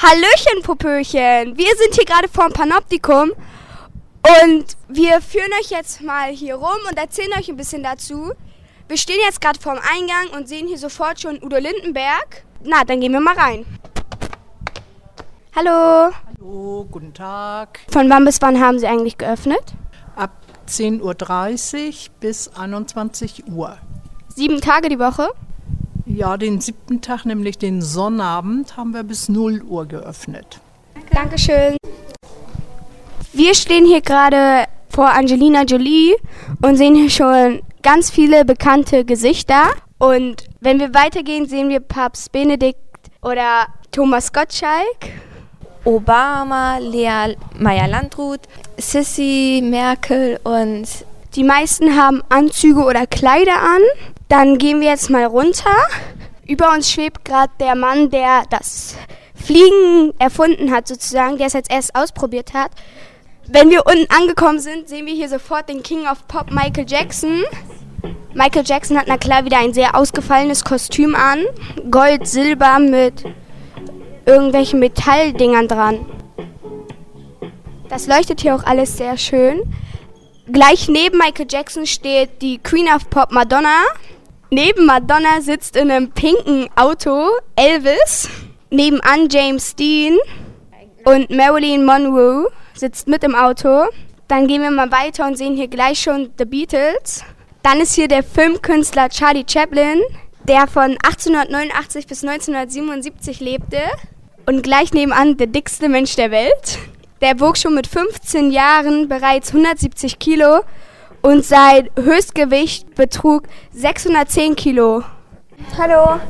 Hallöchen, Popöchen! Wir sind hier gerade vor dem Panoptikum und wir führen euch jetzt mal hier rum und erzählen euch ein bisschen dazu. Wir stehen jetzt gerade vorm Eingang und sehen hier sofort schon Udo Lindenberg. Na, dann gehen wir mal rein. Hallo. Hallo, guten Tag. Von wann bis wann haben Sie eigentlich geöffnet? Ab 10.30 Uhr bis 21 Uhr. Sieben Tage die Woche? Ja, den siebten Tag, nämlich den Sonnabend, haben wir bis 0 Uhr geöffnet. Dankeschön. Wir stehen hier gerade vor Angelina Jolie und sehen hier schon ganz viele bekannte Gesichter. Und wenn wir weitergehen, sehen wir Papst Benedikt oder Thomas Gottschalk. Obama, Lea Meyer-Landrut, Sissy, Merkel und Die meisten haben Anzüge oder Kleider an. Dann gehen wir jetzt mal runter. Über uns schwebt gerade der Mann, der das Fliegen erfunden hat, sozusagen, der es als erstes ausprobiert hat. Wenn wir unten angekommen sind, sehen wir hier sofort den King of Pop Michael Jackson. Michael Jackson hat na klar wieder ein sehr ausgefallenes Kostüm an. Gold, Silber mit irgendwelchen Metalldingern dran. Das leuchtet hier auch alles sehr schön. Gleich neben Michael Jackson steht die Queen of Pop Madonna. Neben Madonna sitzt in einem pinken Auto Elvis. Nebenan James Dean und Marilyn Monroe sitzt mit im Auto. Dann gehen wir mal weiter und sehen hier gleich schon The Beatles. Dann ist hier der Filmkünstler Charlie Chaplin, der von 1889 bis 1977 lebte. Und gleich nebenan der dickste Mensch der Welt. Der wog schon mit 15 Jahren bereits 170 Kilo und sein Höchstgewicht betrug 610 Kilo. Hallo.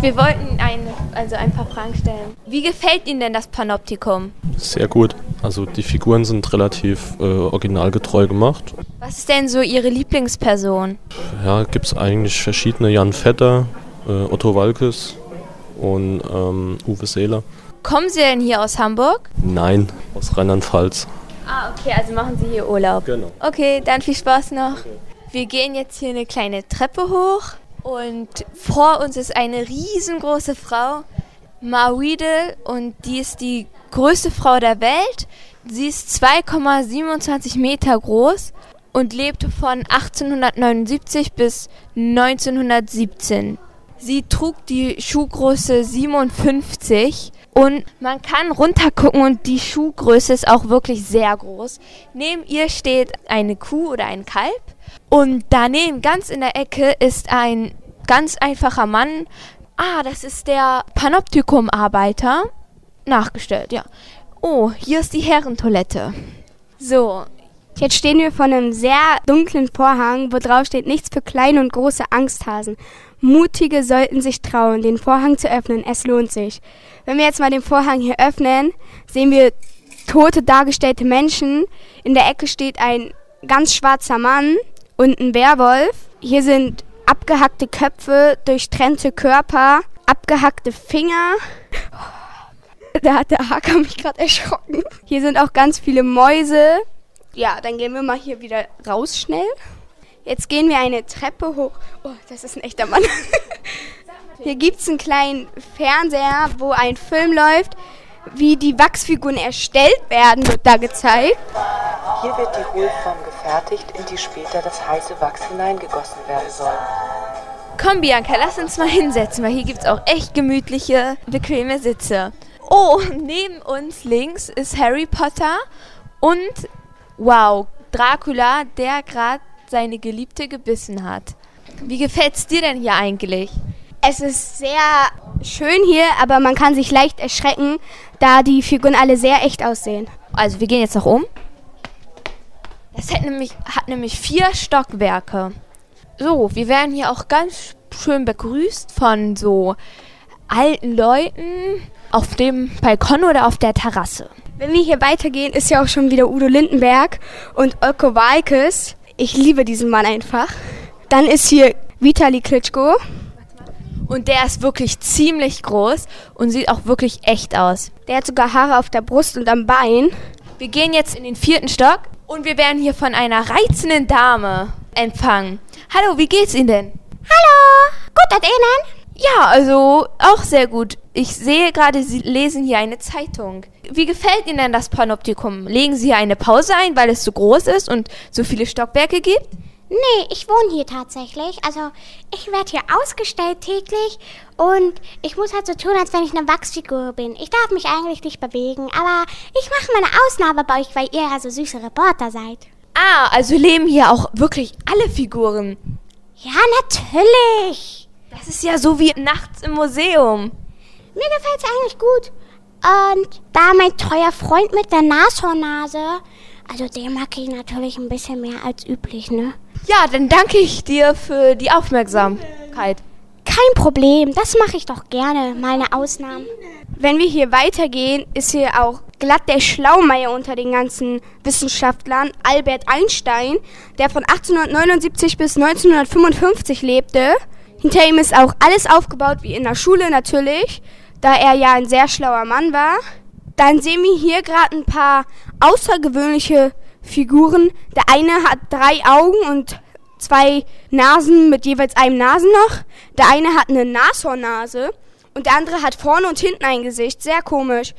Wir wollten eine, also ein paar Fragen stellen. Wie gefällt Ihnen denn das Panoptikum? Sehr gut. Also die Figuren sind relativ äh, originalgetreu gemacht. Was ist denn so Ihre Lieblingsperson? Ja, gibt es eigentlich verschiedene. Jan Vetter, äh, Otto Walkes und ähm, Uwe Seeler. Kommen Sie denn hier aus Hamburg? Nein, aus Rheinland-Pfalz. Ah, okay, also machen Sie hier Urlaub. Genau. Okay, dann viel Spaß noch. Wir gehen jetzt hier eine kleine Treppe hoch und vor uns ist eine riesengroße Frau, Ma Weedle, und die ist die größte Frau der Welt. Sie ist 2,27 Meter groß und lebte von 1879 bis 1917. Sie trug die Schuhgröße 57 und man kann runtergucken und die Schuhgröße ist auch wirklich sehr groß. Neben ihr steht eine Kuh oder ein Kalb und daneben ganz in der Ecke ist ein ganz einfacher Mann. Ah, das ist der Panoptikum-Arbeiter. Nachgestellt, ja. Oh, hier ist die Herrentoilette. So, Jetzt stehen wir vor einem sehr dunklen Vorhang, wo drauf steht nichts für kleine und große Angsthasen. Mutige sollten sich trauen, den Vorhang zu öffnen. Es lohnt sich. Wenn wir jetzt mal den Vorhang hier öffnen, sehen wir tote dargestellte Menschen. In der Ecke steht ein ganz schwarzer Mann und ein Werwolf. Hier sind abgehackte Köpfe, durchtrennte Körper, abgehackte Finger. Da hat der Haker mich gerade erschrocken. Hier sind auch ganz viele Mäuse. Ja, dann gehen wir mal hier wieder raus schnell. Jetzt gehen wir eine Treppe hoch. Oh, das ist ein echter Mann. Hier gibt es einen kleinen Fernseher, wo ein Film läuft. Wie die Wachsfiguren erstellt werden, wird da gezeigt. Hier wird die Hohlform gefertigt, in die später das heiße Wachs hineingegossen werden soll. komm Bianca, lass uns mal hinsetzen, weil hier gibt es auch echt gemütliche, bequeme Sitze. Oh, neben uns links ist Harry Potter und, wow, Dracula, der gerade seine Geliebte gebissen hat. Wie gefällt's dir denn hier eigentlich? Es ist sehr schön hier, aber man kann sich leicht erschrecken, da die Figuren alle sehr echt aussehen. Also wir gehen jetzt noch um. Das hat nämlich, hat nämlich vier Stockwerke. So, wir werden hier auch ganz schön begrüßt von so alten Leuten auf dem Balkon oder auf der Terrasse. Wenn wir hier weitergehen, ist ja auch schon wieder Udo Lindenberg und Öko Walkes. Ich liebe diesen Mann einfach. Dann ist hier Vitali Klitschko. Und der ist wirklich ziemlich groß und sieht auch wirklich echt aus. Der hat sogar Haare auf der Brust und am Bein. Wir gehen jetzt in den vierten Stock und wir werden hier von einer reizenden Dame empfangen. Hallo, wie geht's Ihnen denn? Hallo, gut und Ihnen? Ja, also auch sehr gut. Ich sehe gerade, Sie lesen hier eine Zeitung. Wie gefällt Ihnen denn das Panoptikum? Legen Sie hier eine Pause ein, weil es so groß ist und so viele Stockwerke gibt? Nee, ich wohne hier tatsächlich. Also ich werde hier ausgestellt täglich und ich muss halt so tun, als wenn ich eine Wachsfigur bin. Ich darf mich eigentlich nicht bewegen, aber ich mache meine Ausnahme bei euch, weil ihr ja so süße Reporter seid. Ah, also leben hier auch wirklich alle Figuren. Ja, natürlich. Das ist ja so wie nachts im Museum. Mir gefällt's eigentlich gut. Und da mein treuer Freund mit der Nashornnase, also den mag ich natürlich ein bisschen mehr als üblich, ne? Ja, dann danke ich dir für die Aufmerksamkeit. Kein Problem, das mache ich doch gerne, mal eine Ausnahme. Wenn wir hier weitergehen, ist hier auch glatt der Schlaumeier unter den ganzen Wissenschaftlern, Albert Einstein, der von 1879 bis 1955 lebte. Hinter ihm ist auch alles aufgebaut wie in der Schule natürlich, da er ja ein sehr schlauer Mann war. Dann sehen wir hier gerade ein paar außergewöhnliche Figuren. Der eine hat drei Augen und zwei Nasen mit jeweils einem Nasenloch. Der eine hat eine Nashornnase und der andere hat vorne und hinten ein Gesicht. Sehr komisch.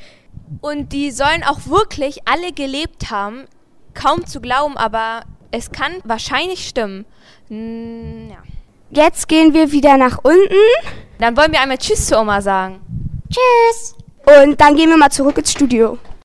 Und die sollen auch wirklich alle gelebt haben. Kaum zu glauben, aber es kann wahrscheinlich stimmen. Hm, ja. Jetzt gehen wir wieder nach unten Dann wollen wir einmal Tschüss zu Oma sagen. Tschüss. und dann gehen wir mal zurück ins Studio.